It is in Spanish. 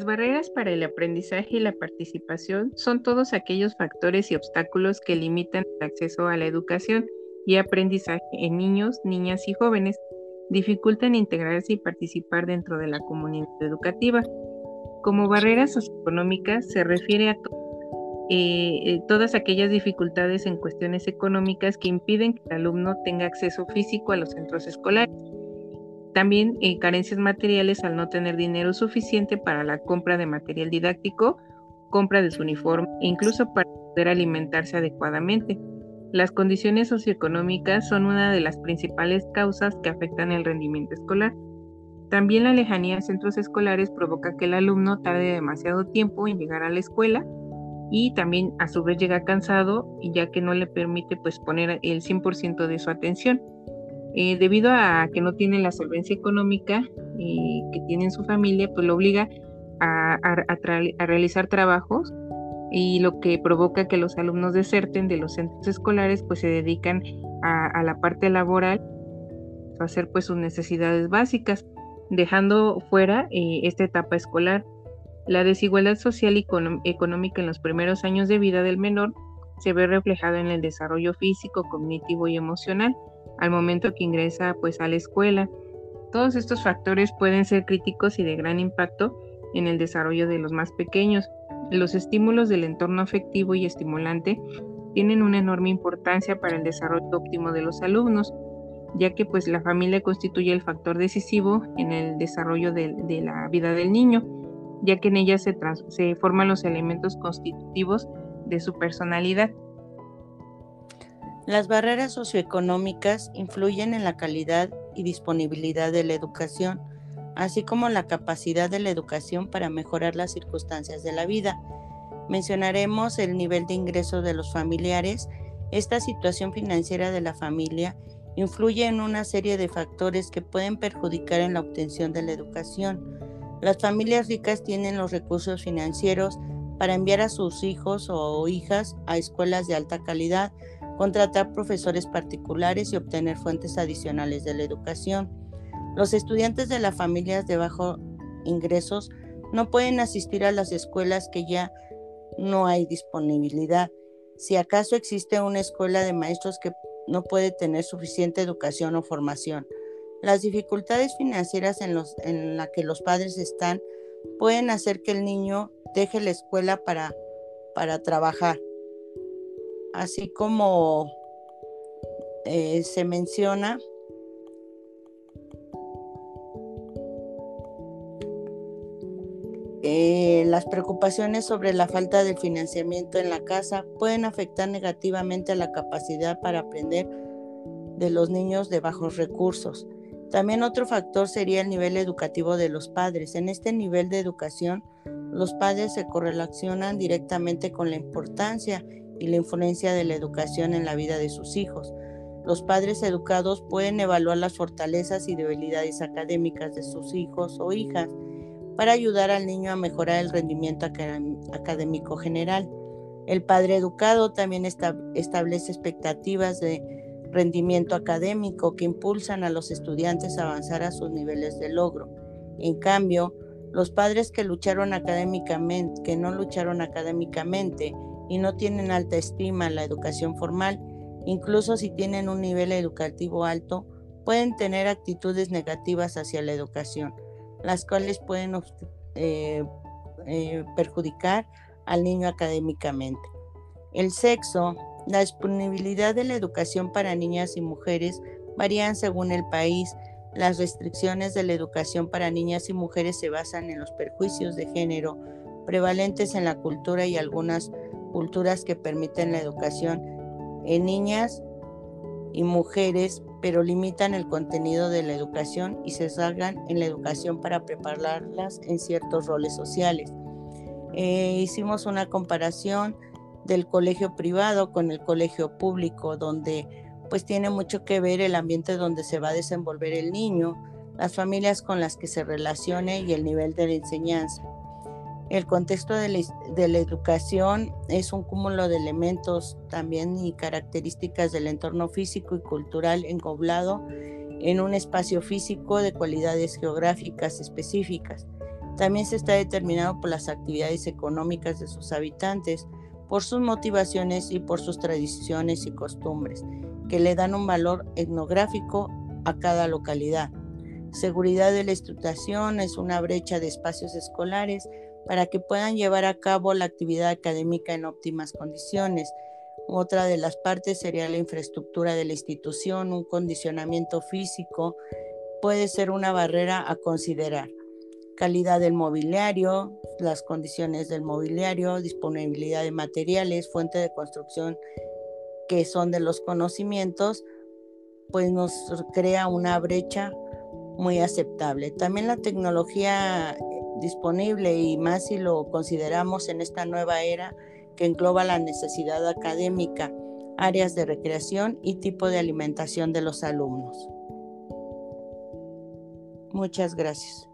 Las barreras para el aprendizaje y la participación son todos aquellos factores y obstáculos que limitan el acceso a la educación y aprendizaje en niños, niñas y jóvenes, dificultan integrarse y participar dentro de la comunidad educativa. Como barreras socioeconómicas se refiere a eh, eh, todas aquellas dificultades en cuestiones económicas que impiden que el alumno tenga acceso físico a los centros escolares. También eh, carencias materiales al no tener dinero suficiente para la compra de material didáctico, compra de su uniforme e incluso para poder alimentarse adecuadamente. Las condiciones socioeconómicas son una de las principales causas que afectan el rendimiento escolar. También la lejanía a centros escolares provoca que el alumno tarde demasiado tiempo en llegar a la escuela y también a su vez llega cansado ya que no le permite pues poner el 100% de su atención. Eh, debido a que no tiene la solvencia económica que tiene en su familia, pues lo obliga a, realizar trabajos y lo que provoca que los alumnos deserten de los centros escolares, pues se dedican a, la parte laboral, a hacer pues sus necesidades básicas, dejando fuera eh, esta etapa escolar. La desigualdad social y económica en los primeros años de vida del menor se ve reflejada en el desarrollo físico, cognitivo y emocional al momento que ingresa pues a la escuela. Todos estos factores pueden ser críticos y de gran impacto en el desarrollo de los más pequeños. Los estímulos del entorno afectivo y estimulante tienen una enorme importancia para el desarrollo óptimo de los alumnos, ya que pues la familia constituye el factor decisivo en el desarrollo de, la vida del niño, ya que en ella se, se forman los elementos constitutivos de su personalidad. Las barreras socioeconómicas influyen en la calidad y disponibilidad de la educación, así como la capacidad de la educación para mejorar las circunstancias de la vida. Mencionaremos el nivel de ingreso de los familiares. Esta situación financiera de la familia influye en una serie de factores que pueden perjudicar en la obtención de la educación. Las familias ricas tienen los recursos financieros para enviar a sus hijos o hijas a escuelas de alta calidad, contratar profesores particulares y obtener fuentes adicionales de la educación. Los estudiantes de las familias de bajo ingresos no pueden asistir a las escuelas que ya no hay disponibilidad. Si acaso existe una escuela de maestros que no puede tener suficiente educación o formación. Las dificultades financieras en, las en la que los padres están pueden hacer que el niño deje la escuela para, para trabajar así como eh, se menciona eh, las preocupaciones sobre la falta de financiamiento en la casa pueden afectar negativamente a la capacidad para aprender de los niños de bajos recursos. También otro factor sería el nivel educativo de los padres. En este nivel de educación, los padres se correlacionan directamente con la importancia y la influencia de la educación en la vida de sus hijos. Los padres educados pueden evaluar las fortalezas y debilidades académicas de sus hijos o hijas para ayudar al niño a mejorar el rendimiento académico general. El padre educado también establece expectativas de rendimiento académico que impulsan a los estudiantes a avanzar a sus niveles de logro. En cambio, los padres que lucharon académicamente, que no lucharon académicamente y no tienen alta estima en la educación formal, incluso si tienen un nivel educativo alto, pueden tener actitudes negativas hacia la educación, las cuales pueden eh, eh, perjudicar al niño académicamente. El sexo, la disponibilidad de la educación para niñas y mujeres varían según el país. Las restricciones de la educación para niñas y mujeres se basan en los perjuicios de género prevalentes en la cultura y algunas culturas que permiten la educación en niñas y mujeres, pero limitan el contenido de la educación y se salgan en la educación para prepararlas en ciertos roles sociales. Eh, hicimos una comparación del colegio privado con el colegio público, donde pues tiene mucho que ver el ambiente donde se va a desenvolver el niño, las familias con las que se relacione y el nivel de la enseñanza. El contexto de la, educación es un cúmulo de elementos también y características del entorno físico y cultural encoblado en un espacio físico de cualidades geográficas específicas. También se está determinado por las actividades económicas de sus habitantes, por sus motivaciones y por sus tradiciones y costumbres, que le dan un valor etnográfico a cada localidad. Seguridad de la estructuración es una brecha de espacios escolares para que puedan llevar a cabo la actividad académica en óptimas condiciones. Otra de las partes sería la infraestructura de la institución, un condicionamiento físico puede ser una barrera a considerar calidad del mobiliario, las condiciones del mobiliario, disponibilidad de materiales, fuente de construcción que son de los conocimientos, pues nos crea una brecha muy aceptable. También la tecnología disponible y más si lo consideramos en esta nueva era que engloba la necesidad académica, áreas de recreación y tipo de alimentación de los alumnos. Muchas gracias.